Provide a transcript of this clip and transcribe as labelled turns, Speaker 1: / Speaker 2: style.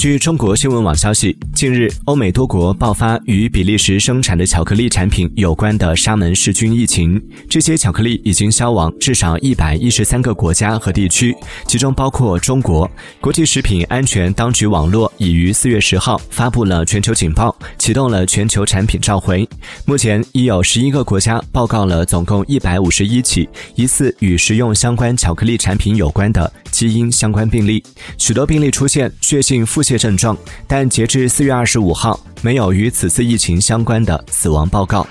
Speaker 1: 据中国新闻网消息，近日，欧美多国爆发与比利时生产的巧克力产品有关的沙门氏菌疫情。这些巧克力已经销往至少一百一十三个国家和地区，其中包括中国。国际食品安全当局网络已于四月十号发布了全球警报，启动了全球产品召回。目前已有十一个国家报告了总共一百五十一起疑似与食用相关巧克力产品有关的基因相关病例，许多病例出现血性腹泻症状，但截至四月二十五号，没有与此次疫情相关的死亡报告。